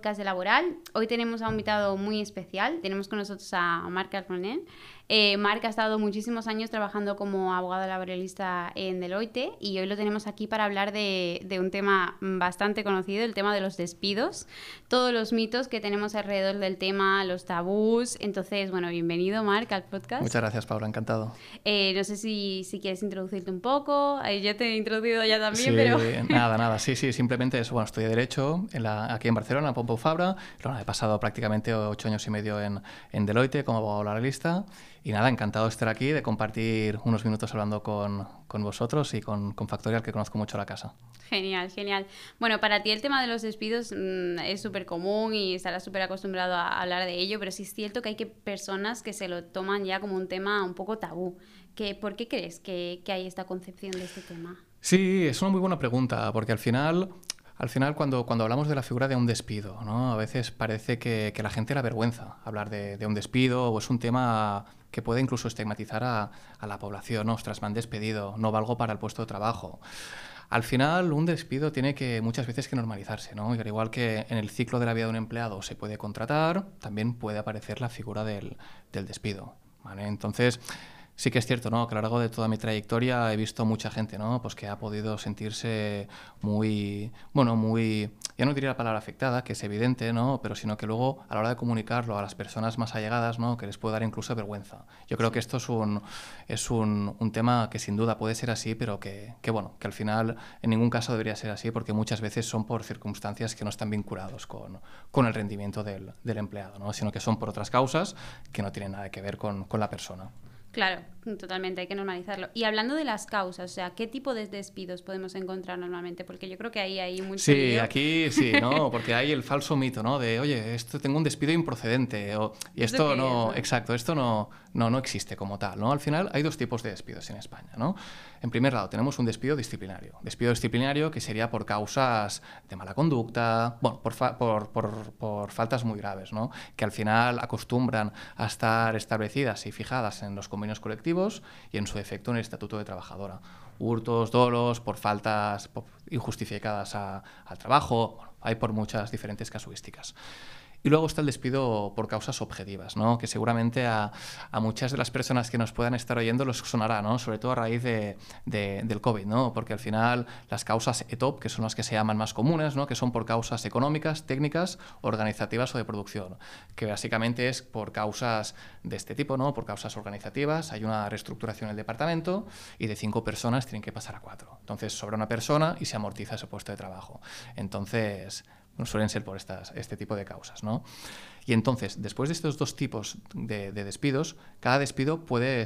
de Laboral. Hoy tenemos a un invitado muy especial. Tenemos con nosotros a Marc Armonel. Eh, Marc ha estado muchísimos años trabajando como abogado laboralista en Deloitte y hoy lo tenemos aquí para hablar de, un tema bastante conocido, el tema de los despidos, todos los mitos que tenemos alrededor del tema, los tabús. Entonces, bueno, bienvenido Marc al podcast. Muchas gracias, Paula, encantado. Eh, no sé si, si, quieres introducirte un poco. Eh, yo te he introducido ya también, sí, pero... Nada, nada, sí, sí, simplemente es, bueno, estudié Derecho en la, aquí en Barcelona, en Pompeu Fabra. he pasado prácticamente ocho años y medio en, en Deloitte como abogado laboralista y nada, encantado de estar aquí, de compartir unos minutos hablando con, con vosotros y con, con, Factorial, que conozco mucho la casa. Genial, genial. Bueno, para ti el tema de los despidos mm, es súper común y estarás súper acostumbrado a hablar de ello, pero sí es cierto que hay que personas que se lo toman ya como un tema un poco tabú. Que, ¿Por qué crees que, que hay esta concepción de este tema? Sí, es una muy buena pregunta, porque al final al final, cuando, cuando hablamos de la figura de un despido, ¿no? a veces parece que, que la gente la vergüenza hablar de, de, un despido o es un tema que puede incluso estigmatizar a, a la población. Ostras, me han despedido, no valgo para el puesto de trabajo. Al final, un despido tiene que muchas veces que normalizarse, ¿no? Y al igual que en el ciclo de la vida de un empleado se puede contratar, también puede aparecer la figura del, del despido. Entonces, sí que es cierto, ¿no? Que a lo largo de toda mi trayectoria he visto mucha gente, ¿no? Pues que ha podido sentirse muy, bueno, muy, ya no diría la palabra afectada, que es evidente, ¿no? Pero sino que luego a la hora de comunicarlo a las personas más allegadas, ¿no? Que les puede dar incluso vergüenza. Yo creo que esto es un, es un, un tema que sin duda puede ser así, pero que, que, bueno, que al final en ningún caso debería ser así porque muchas veces son por circunstancias que no están vinculados con, con el rendimiento del, del empleado, ¿no? Sino que son por otras causas que no tienen nada que ver con, con la persona. Claro, totalmente, hay que normalizarlo. Y hablando de las causas, o sea, ¿qué tipo de despidos podemos encontrar normalmente? Porque yo creo que ahí hay mucho... Sí, aquí sí, ¿no? Porque hay el falso mito, ¿no? De, oye, esto tengo un despido improcedente. O, y esto no, exacto, esto no, no, no existe como tal, ¿no? Al final hay dos tipos de despidos en España, ¿no? En primer lado, tenemos un despido disciplinario. Despido disciplinario que sería por causas de mala conducta, bueno, por, por, por, por, faltas muy graves, ¿no? Que al final acostumbran a estar establecidas y fijadas en los convenios colectivos y en su efecto en el Estatuto de Trabajadora. Hurtos, dolos, por faltas injustificadas a, al trabajo, bueno, hay por muchas diferentes casuísticas. Y luego está el despido por causas objetivas, ¿no? que seguramente a, a, muchas de las personas que nos puedan estar oyendo los sonará, ¿no? sobre todo a raíz de, de, del COVID, ¿no? porque al final las causas ETOP, que son las que se llaman más comunes, ¿no? que son por causas económicas, técnicas, organizativas o de producción, que básicamente es por causas de este tipo, ¿no? por causas organizativas, hay una reestructuración del departamento y de cinco personas tienen que pasar a cuatro. Entonces sobra una persona y se amortiza ese puesto de trabajo. Entonces, suelen ser por estas, este tipo de causas. ¿no? Y entonces, después de estos dos tipos de, de despidos, cada despido puede,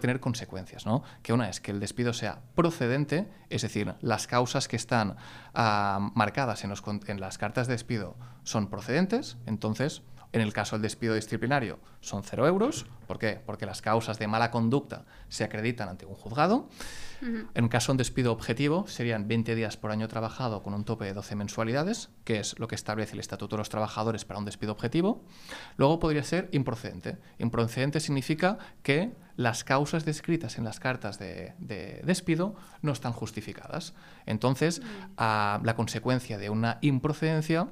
tener consecuencias. ¿no? Que una es que el despido sea procedente, es decir, las causas que están uh, marcadas en, en las cartas de despido son procedentes, entonces en el caso del despido disciplinario son cero euros. ¿Por qué? Porque las causas de mala conducta se acreditan ante un juzgado. Uh -huh. En caso de un despido objetivo serían 20 días por año trabajado con un tope de 12 mensualidades, que es lo que establece el Estatuto de los Trabajadores para un despido objetivo. Luego podría ser improcedente. Improcedente significa que las causas descritas en las cartas de, de despido no están justificadas. Entonces, uh -huh. la consecuencia de una improcedencia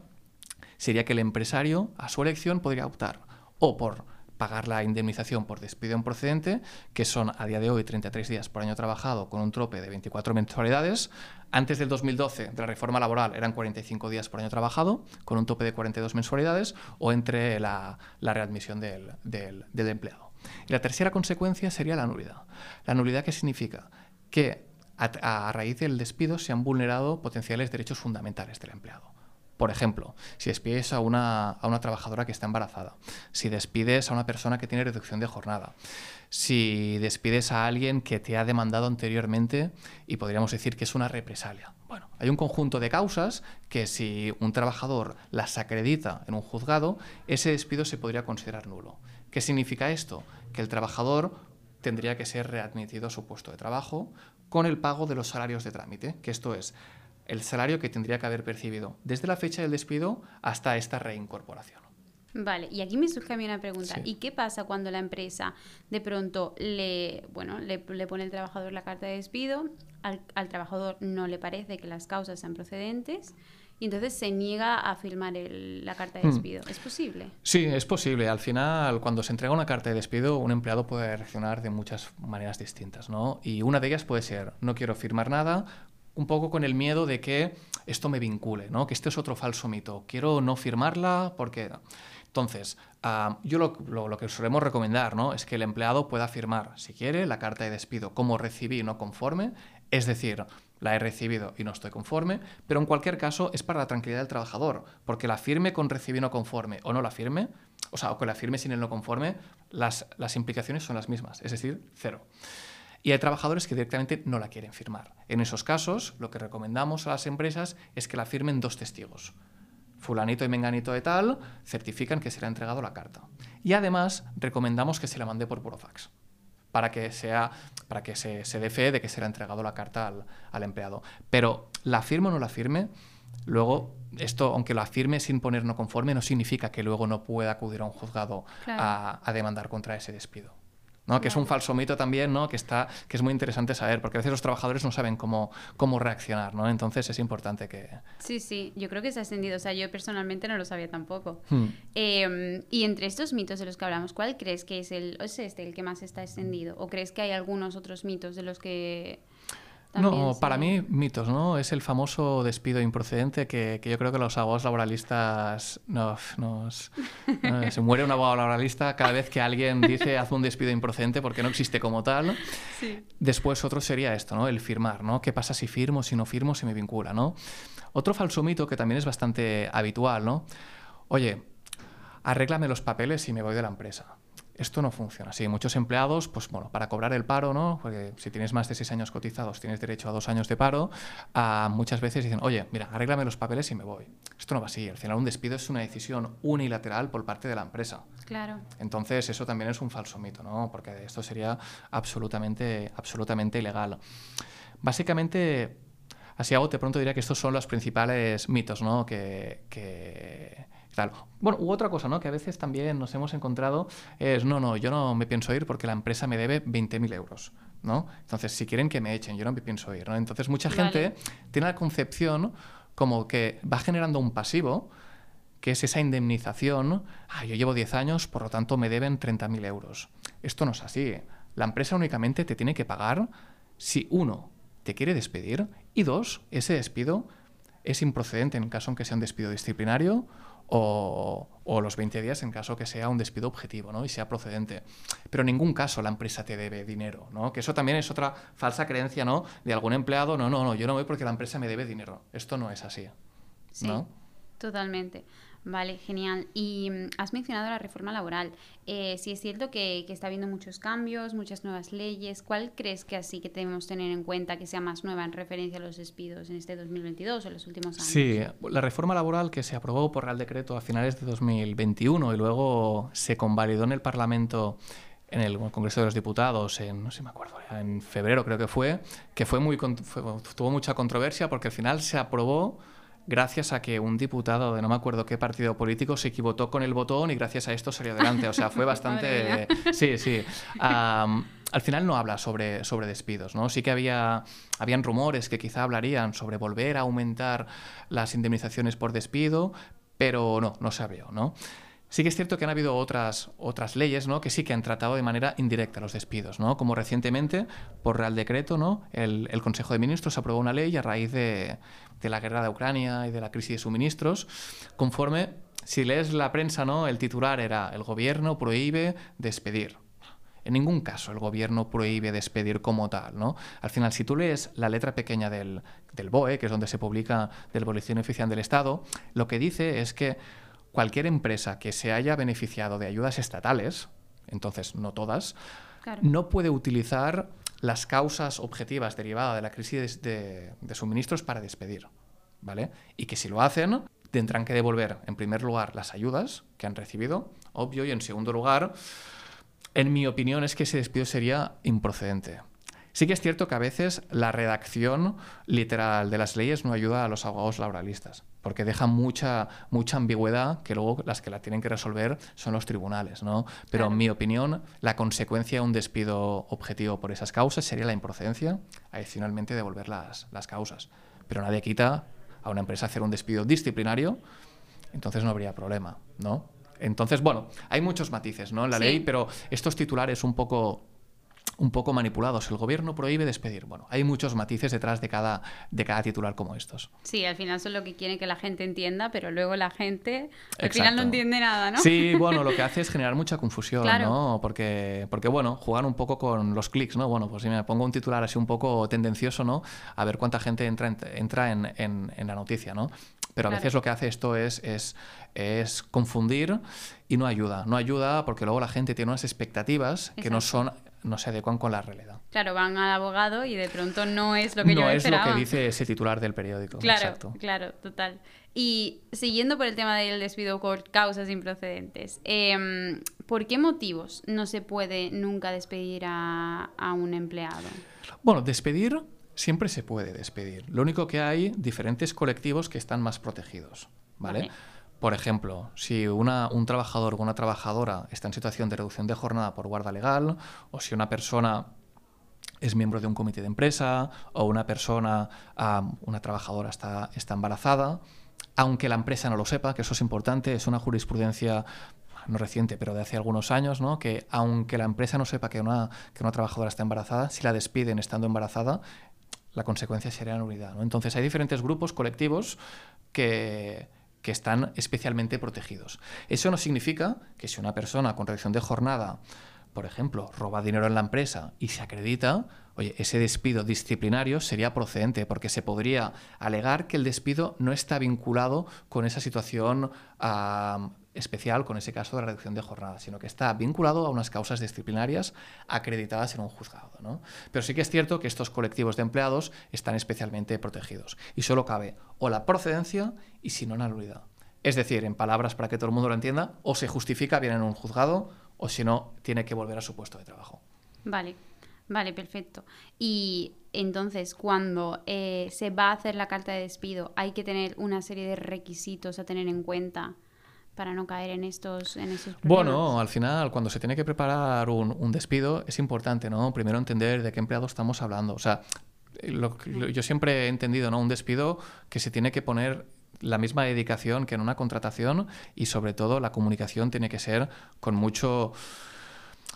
sería que el empresario, a su elección, podría optar o por pagar la indemnización por despido improcedente, que son a día de hoy 33 días por año trabajado con un tope de 24 mensualidades. Antes del 2012, de la reforma laboral, eran 45 días por año trabajado, con un tope de 42 mensualidades, o entre la, la readmisión del, del, empleado. Y la tercera consecuencia sería la nulidad. La nulidad que significa que a raíz del despido se han vulnerado potenciales derechos fundamentales del empleado. Por ejemplo, si despides a una, a una trabajadora que está embarazada, si despides a una persona que tiene reducción de jornada, si despides a alguien que te ha demandado anteriormente y podríamos decir que es una represalia. Bueno, hay un conjunto de causas que si un trabajador las acredita en un juzgado, ese despido se podría considerar nulo. ¿Qué significa esto? Que el trabajador tendría que ser readmitido a su puesto de trabajo con el pago de los salarios de trámite, que esto es el salario que tendría que haber percibido desde la fecha del despido hasta esta reincorporación. Vale, y aquí me surge a mí una pregunta. Sí. ¿Y qué pasa cuando la empresa de pronto le, bueno, le, le pone al trabajador la carta de despido, al, al, trabajador no le parece que las causas sean procedentes y entonces se niega a firmar la carta de hmm. despido. ¿Es posible? Sí, es posible. Al final, cuando se entrega una carta de despido, un empleado puede reaccionar de muchas maneras distintas, ¿no? Y una de ellas puede ser, no quiero firmar nada, un poco con el miedo de que esto me vincule, ¿no? Que este es otro falso mito. Quiero no firmarla porque... Entonces, ah, yo lo, lo, que solemos recomendar ¿no? es que el empleado pueda firmar, si quiere, la carta de despido como recibí no conforme, es decir, la he recibido y no estoy conforme, pero en cualquier caso es para la tranquilidad del trabajador, porque la firme con recibí no conforme o no la firme, o sea, o que la firme sin el no conforme, las, las implicaciones son las mismas, es decir, cero. Y hay trabajadores que directamente no la quieren firmar. En esos casos, lo que recomendamos a las empresas es que la firmen dos testigos. Fulanito y Menganito de tal certifican que se le ha entregado la carta. Y además recomendamos que se la mande por Purofax para que, sea, para que se, se dé fe de que se le ha entregado la carta al, al, empleado. Pero la firme o no la firme, luego esto, aunque la firme sin poner no conforme, no significa que luego no pueda acudir a un juzgado a, a demandar contra ese despido. Que es un falso mito también, ¿no? Que, está, que es muy interesante saber, porque a veces los trabajadores no saben cómo, cómo reaccionar, ¿no? Entonces es importante que... Sí, sí, yo creo que se ha extendido, o sea, yo personalmente no lo sabía tampoco. Hmm. Em, y entre estos mitos de los que hablamos, ¿cuál crees que es el, es este el que más está extendido? ¿O crees que hay algunos otros mitos de los que no, para mí, mitos, ¿no? Es el famoso despido improcedente que, yo creo que los abogados laboralistas nos, nos, se muere un abogado laboralista cada vez que alguien dice haz un despido improcedente porque no existe como tal. Después otro sería esto, ¿no? El firmar, ¿no? ¿Qué pasa si firmo, si no firmo, si me vincula, ¿no? Otro falso mito que también es bastante habitual, ¿no? Oye, arréglame los papeles y me voy de la empresa esto no funciona así. Muchos empleados, pues bueno, para cobrar el paro, ¿no? Porque si tienes más de seis años cotizados, tienes derecho a dos años de paro, muchas veces dicen, oye, mira, arréglame los papeles y me voy. Esto no va así. Al final un despido es una decisión unilateral por parte de la empresa. Claro. Entonces eso también es un falso mito, ¿no? Porque esto sería absolutamente, absolutamente ilegal. Básicamente, así hago, de pronto diría que estos son los principales mitos, ¿no? que, que bueno, u otra cosa, ¿no? Que a veces también nos hemos encontrado es, no, no, yo no me pienso ir porque la empresa me debe 20.000 euros, ¿no? Entonces, si quieren que me echen, yo no me pienso ir, ¿no? Entonces, mucha gente tiene la concepción como que va generando un pasivo, que es esa indemnización, ah, yo llevo 10 años, por lo tanto me deben 30.000 euros. Esto no es así. La empresa únicamente te tiene que pagar si uno te quiere despedir y dos, ese despido es improcedente en caso en que sea un despido disciplinario o, los 20 días en caso que sea un despido objetivo ¿no? y sea procedente. Pero en ningún caso la empresa te debe dinero, ¿no? que eso también es otra falsa creencia ¿no? de algún empleado, no, no, no, yo no voy porque la empresa me debe dinero. Esto no es así. Sí, totalmente. Vale, genial. Y mm, has mencionado la reforma laboral. Eh, si es cierto que, está habiendo muchos cambios, muchas nuevas leyes. ¿Cuál crees que así que debemos tener en cuenta que sea más nueva en referencia a los despidos en este 2022 o en los últimos años? Sí, la reforma laboral que se aprobó por Real Decreto a finales de 2021 y luego se convalidó en el Parlamento en el Congreso de los Diputados en, no sé, me acuerdo, en febrero creo que fue, que fue muy, tuvo mucha controversia porque al final se aprobó gracias a que un diputado de no me acuerdo qué partido político se equivocó con el botón y gracias a esto salió adelante. O sea, fue bastante... sí, sí. al final no habla sobre, sobre despidos, ¿no? Sí que había habían rumores que quizá hablarían sobre volver a aumentar las indemnizaciones por despido, pero no, no se abrió, ¿no? Sí que es cierto que han habido otras, otras leyes ¿no? que sí que han tratado de manera indirecta los despidos, ¿no? como recientemente, por Real Decreto, ¿no? el, Consejo de Ministros aprobó una ley a raíz de, de, la guerra de Ucrania y de la crisis de suministros, conforme, si lees la prensa, ¿no? el titular era el gobierno prohíbe despedir. En ningún caso el gobierno prohíbe despedir como tal, ¿no? Al final, si tú lees la letra pequeña del, del BOE, que es donde se publica del Boletín Oficial del Estado, lo que dice es que cualquier empresa que se haya beneficiado de ayudas estatales, entonces no todas, no puede utilizar las causas objetivas derivadas de la crisis de, suministros para despedir. ¿vale? Y que si lo hacen, tendrán que devolver, en primer lugar, las ayudas que han recibido, obvio, y en segundo lugar, en mi opinión, es que ese despido sería improcedente. Sí que es cierto que a veces la redacción literal de las leyes no ayuda a los abogados laboralistas, porque deja mucha, mucha ambigüedad que luego las que la tienen que resolver son los tribunales. ¿no? Pero en mi opinión, la consecuencia de un despido objetivo por esas causas sería la improcedencia, adicionalmente devolver las, las causas. Pero nadie quita a una empresa hacer un despido disciplinario, entonces no habría problema, ¿no? Entonces, bueno, hay muchos matices ¿no? en la ley, pero estos titulares un poco un poco manipulados. El gobierno prohíbe despedir. Bueno, hay muchos matices detrás de cada, de cada titular como estos. Sí, al final son lo que quieren que la gente entienda, pero luego la gente al final no entiende nada, ¿no? Sí, bueno, lo que hace es generar mucha confusión, ¿no? Porque, porque, bueno, jugar un poco con los clics, ¿no? Bueno, pues si me pongo un titular así un poco tendencioso, ¿no? A ver cuánta gente entra, entra en, en, la noticia, ¿no? Pero a veces lo que hace esto es, es, es, confundir y no ayuda. No ayuda porque luego la gente tiene unas expectativas que no son no se adecuan con la realidad. Claro, van al abogado y de pronto no es lo que yo esperaba. No es lo que dice ese titular del periódico. Claro, claro, total. Y siguiendo por el tema del despido por causas improcedentes, eh, ¿por qué motivos no se puede nunca despedir a, un empleado? Bueno, despedir siempre se puede despedir. Lo único que hay diferentes colectivos que están más protegidos, ¿vale? Por ejemplo, si un trabajador o una trabajadora está en situación de reducción de jornada por guarda legal, o si una persona es miembro de un comité de empresa, o una persona, una trabajadora está, está embarazada, aunque la empresa no lo sepa, que eso es importante, es una jurisprudencia no reciente, pero de hace algunos años, ¿no? que aunque la empresa no sepa que una, que una trabajadora está embarazada, si la despiden estando embarazada, la consecuencia sería nulidad. ¿no? Entonces hay diferentes grupos colectivos que, que están especialmente protegidos. Eso no significa que si una persona con reducción de jornada, por ejemplo, roba dinero en la empresa y se acredita, oye, ese despido disciplinario sería procedente porque se podría alegar que el despido no está vinculado con esa situación especial con ese caso de reducción de jornada, sino que está vinculado a unas causas disciplinarias acreditadas en un juzgado. ¿no? Pero sí que es cierto que estos colectivos de empleados están especialmente protegidos y solo cabe o la procedencia y si no la nulidad. Es decir, en palabras para que todo el mundo lo entienda, o se justifica bien en un juzgado o si no, tiene que volver a su puesto de trabajo. Vale, vale, perfecto. Y entonces, cuando eh, se va a hacer la carta de despido, hay que tener una serie de requisitos a tener en cuenta para no caer en estos? Bueno, al final, cuando se tiene que preparar un, despido, es importante, ¿no? Primero entender de qué empleado estamos hablando. O sea, yo siempre he entendido, ¿no? Un despido que se tiene que poner la misma dedicación que en una contratación y sobre todo la comunicación tiene que ser con mucho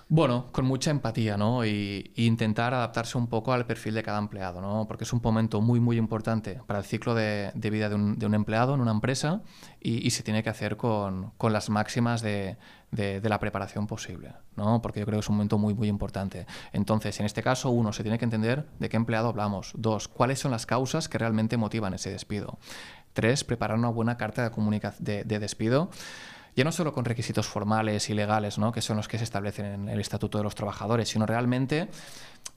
bueno, con mucha empatía, ¿no? Y, intentar adaptarse un poco al perfil de cada empleado, ¿no? Porque es un momento muy, muy importante para el ciclo de, vida de un, empleado en una empresa y, se tiene que hacer con, las máximas de, la preparación posible, ¿no? Porque yo creo que es un momento muy, muy importante. Entonces, en este caso, uno, se tiene que entender de qué empleado hablamos. Dos, cuáles son las causas que realmente motivan ese despido. Tres, preparar una buena carta de, de despido ya no solo con requisitos formales y legales, ¿no? que son los que se establecen en el Estatuto de los Trabajadores, sino realmente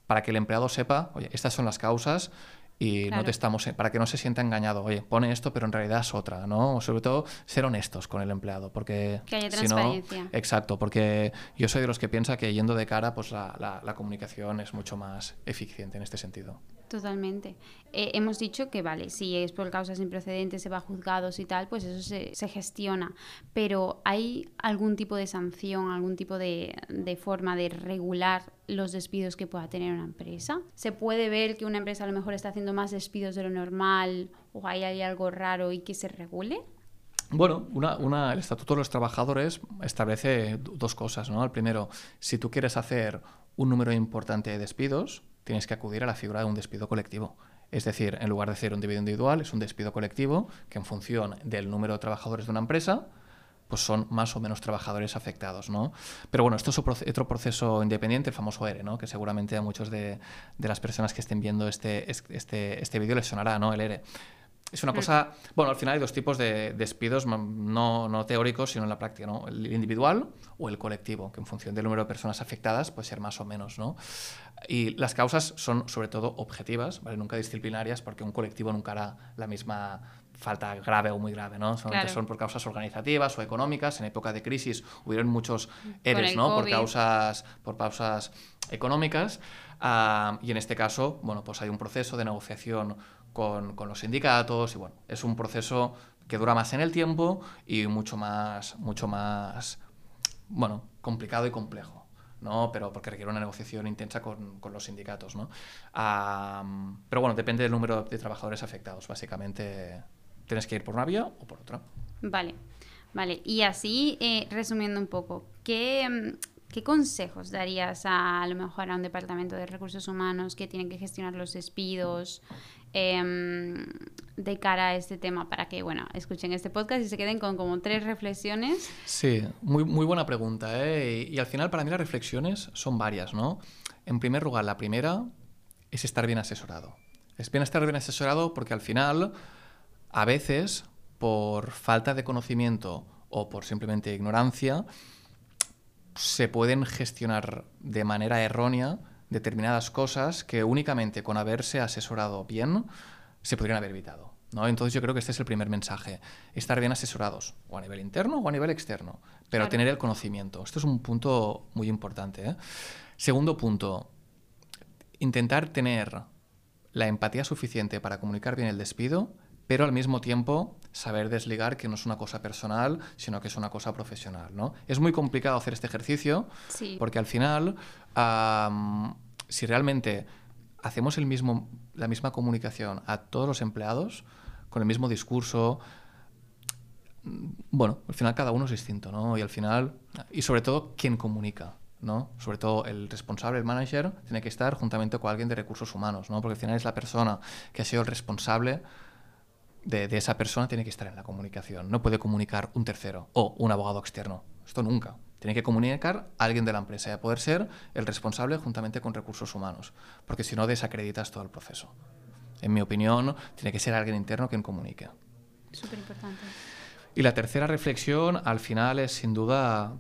para que el empleado sepa, oye, estas son las causas y no te estamos para que no se sienta engañado oye pone esto pero en realidad es otra no sobre todo ser honestos con el empleado porque que haya transparencia exacto porque yo soy de los que piensa que yendo de cara pues la, la comunicación es mucho más eficiente en este sentido Totalmente. Eh, hemos dicho que, vale, si es por causas improcedentes, se va a juzgados y tal, pues eso se, se gestiona. Pero ¿hay algún tipo de sanción, algún tipo de, de, forma de regular los despidos que pueda tener una empresa? ¿Se puede ver que una empresa a lo mejor está haciendo más despidos de lo normal o hay, algo raro y que se regule? Bueno, una, el Estatuto de los Trabajadores establece dos cosas. ¿no? El primero, si tú quieres hacer un número importante de despidos, tienes que acudir a la figura de un despido colectivo. Es decir, en lugar de ser un despido individual, es un despido colectivo que en función del número de trabajadores de una empresa, pues son más o menos trabajadores afectados, ¿no? Pero bueno, esto es otro proceso independiente, el famoso ERE, ¿no? Que seguramente a muchos de, de las personas que estén viendo este, este, este vídeo les sonará, ¿no? El ERE. Es una cosa, bueno, al final hay dos tipos de despidos, no, no, teóricos, sino en la práctica, ¿no? El individual o el colectivo, que en función del número de personas afectadas puede ser más o menos, ¿no? Y las causas son sobre todo objetivas, ¿vale? Nunca disciplinarias, porque un colectivo nunca hará la misma falta grave o muy grave, ¿no? Solamente son por causas organizativas o económicas. En época de crisis hubieron muchos ERES, ¿no? Por causas, por causas económicas. Ah, y en este caso, bueno, pues hay un proceso de negociación con, los sindicatos y bueno, es un proceso que dura más en el tiempo y mucho más, mucho más, bueno, complicado y complejo. ¿no? Pero porque requiere una negociación intensa con, con los sindicatos, ¿no? pero bueno, depende del número de trabajadores afectados, básicamente tienes que ir por una vía o por otra. Vale, vale. Y así, eh, resumiendo un poco, ¿qué, ¿qué consejos darías a, a lo mejor a un departamento de recursos humanos que tiene que gestionar los despidos? Em, de cara a este tema para que, bueno, escuchen este podcast y se queden con como tres reflexiones. Sí, muy, muy buena pregunta. ¿eh? Y, al final para mí las reflexiones son varias, ¿no? En primer lugar, la primera es estar bien asesorado. Es bien estar bien asesorado porque al final, a veces, por falta de conocimiento o por simplemente ignorancia, se pueden gestionar de manera errónea determinadas cosas que únicamente con haberse asesorado bien se podrían haber evitado. ¿no? Entonces yo creo que este es el primer mensaje, estar bien asesorados, o a nivel interno o a nivel externo, pero tener el conocimiento. Esto es un punto muy importante. ¿eh? Segundo punto, intentar tener la empatía suficiente para comunicar bien el despido, pero al mismo tiempo saber desligar que no es una cosa personal, sino que es una cosa profesional. ¿no? Es muy complicado hacer este ejercicio porque al final si realmente hacemos el mismo, la misma comunicación a todos los empleados, con el mismo discurso, bueno, al final cada uno es distinto, ¿no? Y al final, y sobre todo, quién comunica, ¿no? Sobre todo el responsable, el manager, tiene que estar juntamente con alguien de recursos humanos, ¿no? Porque al final es la persona que ha sido el responsable de, de esa persona, tiene que estar en la comunicación. No puede comunicar un tercero o un abogado externo. Esto nunca. Tiene que comunicar a alguien de la empresa y a poder ser el responsable juntamente con recursos humanos, porque si no desacreditas todo el proceso. En mi opinión, tiene que ser alguien interno quien comunique. Súper importante. Y la tercera reflexión, al final, es sin duda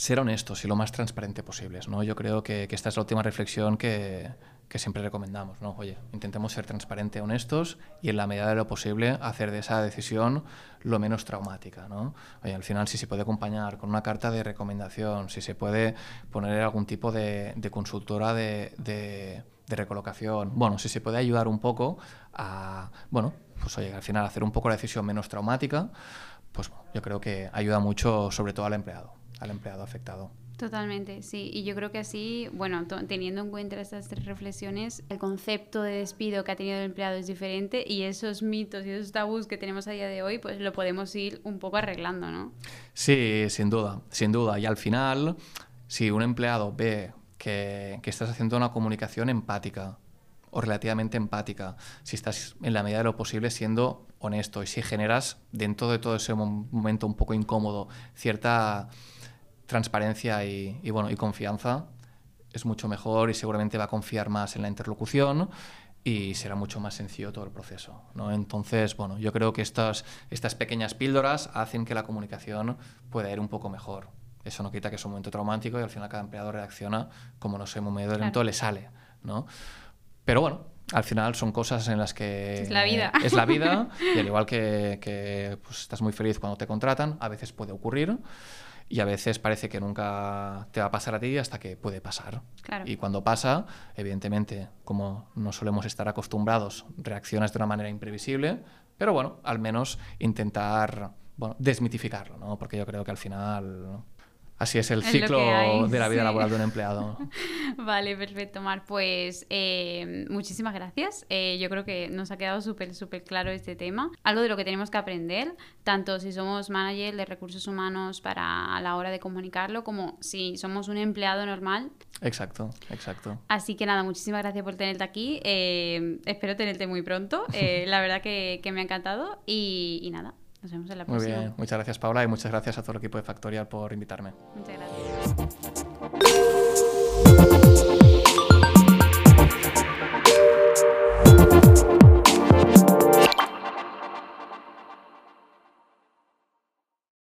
ser honestos y lo más transparente posibles. ¿no? Yo creo que, esta es la última reflexión que, siempre recomendamos, ¿no? Oye, intentemos ser transparentes, honestos y en la medida de lo posible hacer de esa decisión lo menos traumática, ¿no? Oye, al final si se puede acompañar con una carta de recomendación, si se puede poner algún tipo de, consultora de, de, recolocación, bueno, si se puede ayudar un poco a, bueno, pues oye, al final hacer un poco la decisión menos traumática, pues yo creo que ayuda mucho sobre todo al empleado, al empleado afectado. Totalmente, sí. Y yo creo que así, bueno, teniendo en cuenta estas tres reflexiones, el concepto de despido que ha tenido el empleado es diferente y esos mitos y esos tabús que tenemos a día de hoy, pues lo podemos ir un poco arreglando, ¿no? Sí, sin duda, sin duda. Y al final, si un empleado ve que, que estás haciendo una comunicación empática o relativamente empática, si estás en la medida de lo posible siendo honesto y si generas dentro de todo ese momento un poco incómodo cierta transparencia y, bueno, y confianza, es mucho mejor y seguramente va a confiar más en la interlocución y será mucho más sencillo todo el proceso. ¿no? Entonces, bueno, yo creo que estas, estas pequeñas píldoras hacen que la comunicación pueda ir un poco mejor. Eso no quita que es un momento traumático y al final cada empleado reacciona como no sé, un medio lento le sale. ¿no? Pero bueno, al final son cosas en las que... Es la vida. es la vida y al igual que, que pues, estás muy feliz cuando te contratan, a veces puede ocurrir y a veces parece que nunca te va a pasar a ti hasta que puede pasar. Y cuando pasa, evidentemente, como no solemos estar acostumbrados, reaccionas de una manera imprevisible, pero bueno, al menos intentar bueno, desmitificarlo, ¿no? porque yo creo que al final Así es el ciclo de la vida laboral de un empleado. vale, perfecto, Mar. Pues eh, muchísimas gracias. Eh, yo creo que nos ha quedado súper, súper claro este tema. Algo de lo que tenemos que aprender, tanto si somos manager de recursos humanos para a la hora de comunicarlo, como si somos un empleado normal. Exacto, exacto. Así que nada, muchísimas gracias por tenerte aquí. Eh, espero tenerte muy pronto. la verdad que, me ha encantado. y nada, nos vemos en la próxima. Muy bien, muchas gracias Paula y muchas gracias a todo el equipo de Factorial por invitarme. Muchas gracias.